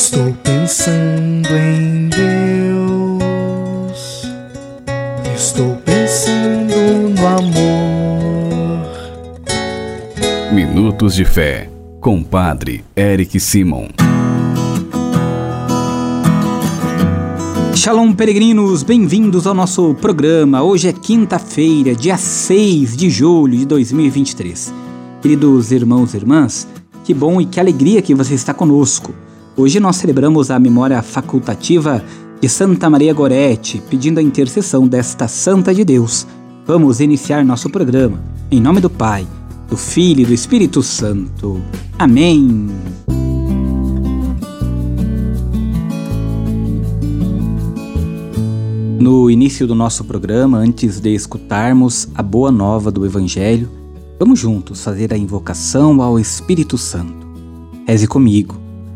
Estou pensando em Deus. Estou pensando no amor. Minutos de Fé, com Padre Eric Simon. Shalom, peregrinos, bem-vindos ao nosso programa. Hoje é quinta-feira, dia 6 de julho de 2023. Queridos irmãos e irmãs, que bom e que alegria que você está conosco. Hoje nós celebramos a memória facultativa de Santa Maria Gorete, pedindo a intercessão desta Santa de Deus. Vamos iniciar nosso programa. Em nome do Pai, do Filho e do Espírito Santo. Amém. No início do nosso programa, antes de escutarmos a boa nova do Evangelho, vamos juntos fazer a invocação ao Espírito Santo. Reze comigo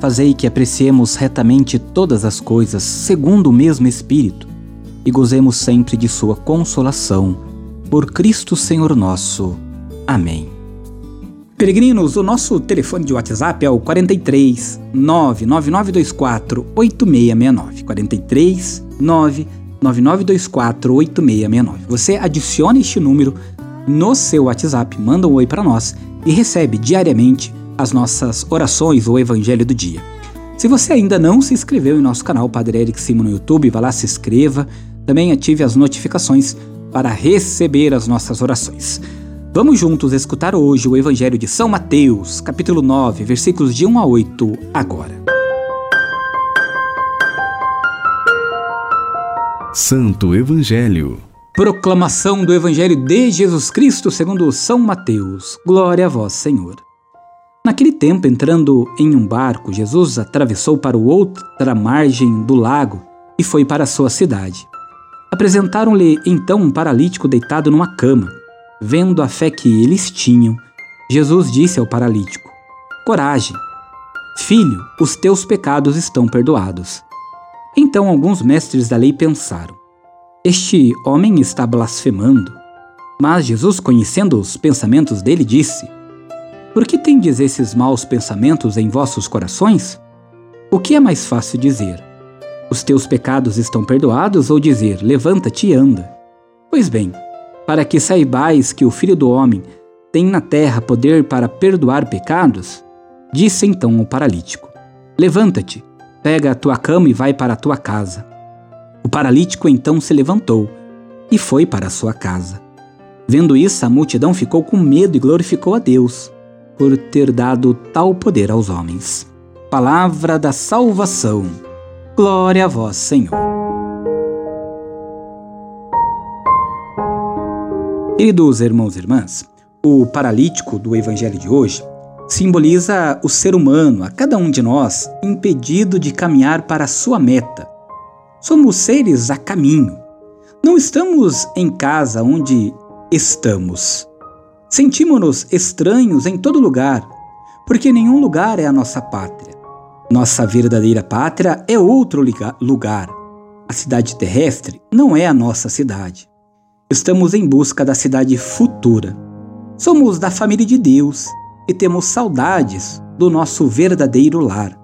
fazei que apreciemos retamente todas as coisas segundo o mesmo Espírito e gozemos sempre de Sua consolação. Por Cristo Senhor nosso. Amém. Peregrinos, o nosso telefone de WhatsApp é o 43 99924 8669. 43 99924 8669. Você adiciona este número no seu WhatsApp, manda um oi para nós e recebe diariamente as nossas orações ou evangelho do dia. Se você ainda não se inscreveu em nosso canal Padre Eric Simo no YouTube, vá lá, se inscreva. Também ative as notificações para receber as nossas orações. Vamos juntos escutar hoje o Evangelho de São Mateus, capítulo 9, versículos de 1 a 8, agora. Santo Evangelho Proclamação do Evangelho de Jesus Cristo segundo São Mateus. Glória a vós, Senhor. Naquele tempo, entrando em um barco, Jesus atravessou para outra margem do lago e foi para sua cidade. Apresentaram-lhe então um paralítico deitado numa cama. Vendo a fé que eles tinham, Jesus disse ao paralítico: Coragem, filho, os teus pecados estão perdoados. Então alguns mestres da lei pensaram: este homem está blasfemando. Mas Jesus, conhecendo os pensamentos dele, disse: Por que tendes esses maus pensamentos em vossos corações? O que é mais fácil dizer? Os teus pecados estão perdoados ou dizer: Levanta-te e anda? Pois bem, para que saibais que o Filho do Homem tem na terra poder para perdoar pecados, disse então ao paralítico: Levanta-te, pega a tua cama e vai para a tua casa. O paralítico então se levantou e foi para sua casa. Vendo isso, a multidão ficou com medo e glorificou a Deus por ter dado tal poder aos homens. Palavra da salvação. Glória a vós, Senhor. Queridos irmãos e irmãs, o paralítico do evangelho de hoje simboliza o ser humano, a cada um de nós, impedido de caminhar para a sua meta, Somos seres a caminho. Não estamos em casa onde estamos. Sentimos-nos estranhos em todo lugar, porque nenhum lugar é a nossa pátria. Nossa verdadeira pátria é outro lugar. A cidade terrestre não é a nossa cidade. Estamos em busca da cidade futura. Somos da família de Deus e temos saudades do nosso verdadeiro lar.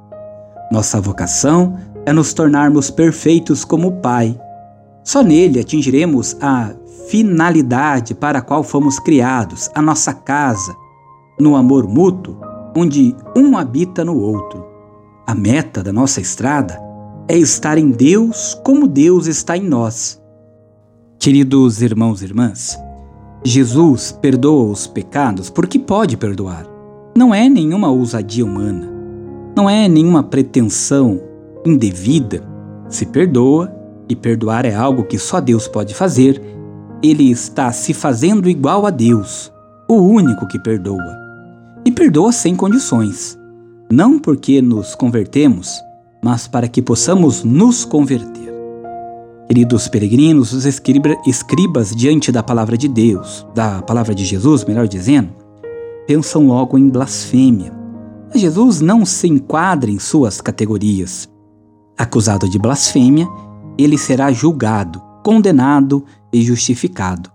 Nossa vocação é nos tornarmos perfeitos como o Pai. Só nele atingiremos a finalidade para a qual fomos criados, a nossa casa, no amor mútuo, onde um habita no outro. A meta da nossa estrada é estar em Deus como Deus está em nós. Queridos irmãos e irmãs, Jesus perdoa os pecados porque pode perdoar. Não é nenhuma ousadia humana, não é nenhuma pretensão indevida, se perdoa, e perdoar é algo que só Deus pode fazer, ele está se fazendo igual a Deus, o único que perdoa. E perdoa sem condições, não porque nos convertemos, mas para que possamos nos converter. Queridos peregrinos, os escribas diante da palavra de Deus, da palavra de Jesus, melhor dizendo, pensam logo em blasfêmia. Mas Jesus não se enquadra em suas categorias. Acusado de blasfêmia, ele será julgado, condenado e justificado.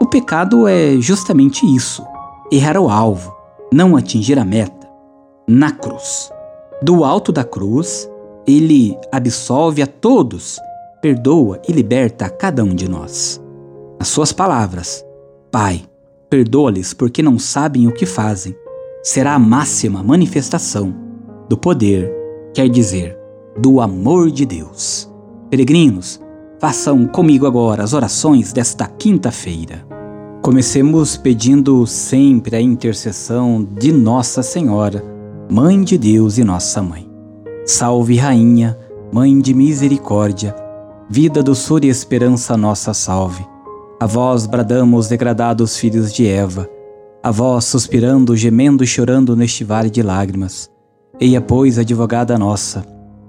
O pecado é justamente isso: errar o alvo, não atingir a meta. Na cruz. Do alto da cruz, ele absolve a todos, perdoa e liberta a cada um de nós. As suas palavras, Pai, perdoa-lhes porque não sabem o que fazem, será a máxima manifestação do poder, quer dizer, do amor de Deus. Peregrinos, façam comigo agora as orações desta quinta-feira. Comecemos pedindo sempre a intercessão de Nossa Senhora, Mãe de Deus e Nossa Mãe. Salve, Rainha, Mãe de Misericórdia, vida, doçura e esperança, nossa salve. A vós bradamos, degradados filhos de Eva, a vós suspirando, gemendo e chorando neste vale de lágrimas. Eia, pois, advogada nossa,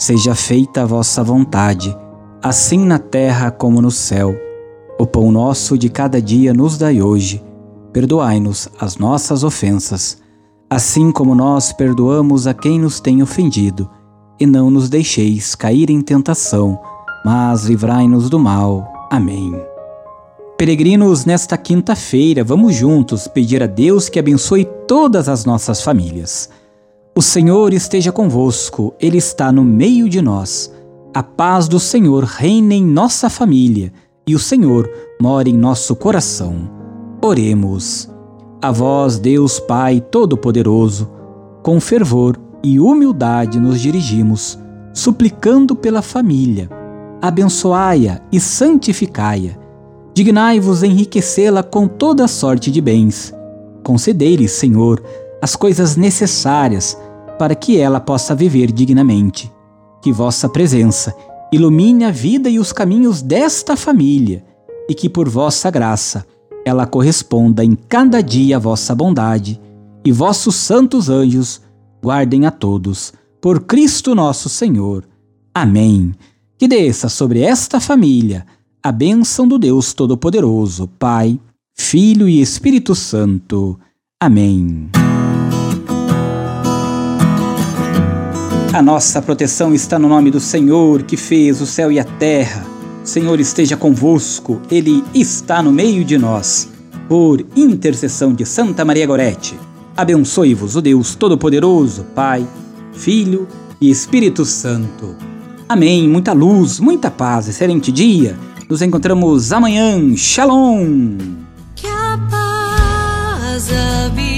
Seja feita a vossa vontade, assim na terra como no céu. O pão nosso de cada dia nos dai hoje. Perdoai-nos as nossas ofensas, assim como nós perdoamos a quem nos tem ofendido. E não nos deixeis cair em tentação, mas livrai-nos do mal. Amém. Peregrinos, nesta quinta-feira, vamos juntos pedir a Deus que abençoe todas as nossas famílias. O Senhor esteja convosco, Ele está no meio de nós. A paz do Senhor reina em nossa família e o Senhor mora em nosso coração. Oremos. A vós, Deus Pai Todo-Poderoso, com fervor e humildade nos dirigimos, suplicando pela família. Abençoai-a e santificai-a Dignai-vos enriquecê-la com toda sorte de bens. Concedei-lhe, Senhor, as coisas necessárias para que ela possa viver dignamente. Que vossa presença ilumine a vida e os caminhos desta família, e que por vossa graça ela corresponda em cada dia à vossa bondade, e vossos santos anjos guardem a todos. Por Cristo nosso Senhor. Amém. Que desça sobre esta família a bênção do Deus Todo-Poderoso, Pai, Filho e Espírito Santo. Amém. A nossa proteção está no nome do Senhor que fez o céu e a terra. O Senhor esteja convosco, Ele está no meio de nós. Por intercessão de Santa Maria Gorete, abençoe-vos o Deus Todo-Poderoso, Pai, Filho e Espírito Santo. Amém. Muita luz, muita paz, excelente dia. Nos encontramos amanhã. Shalom! Que a paz habite.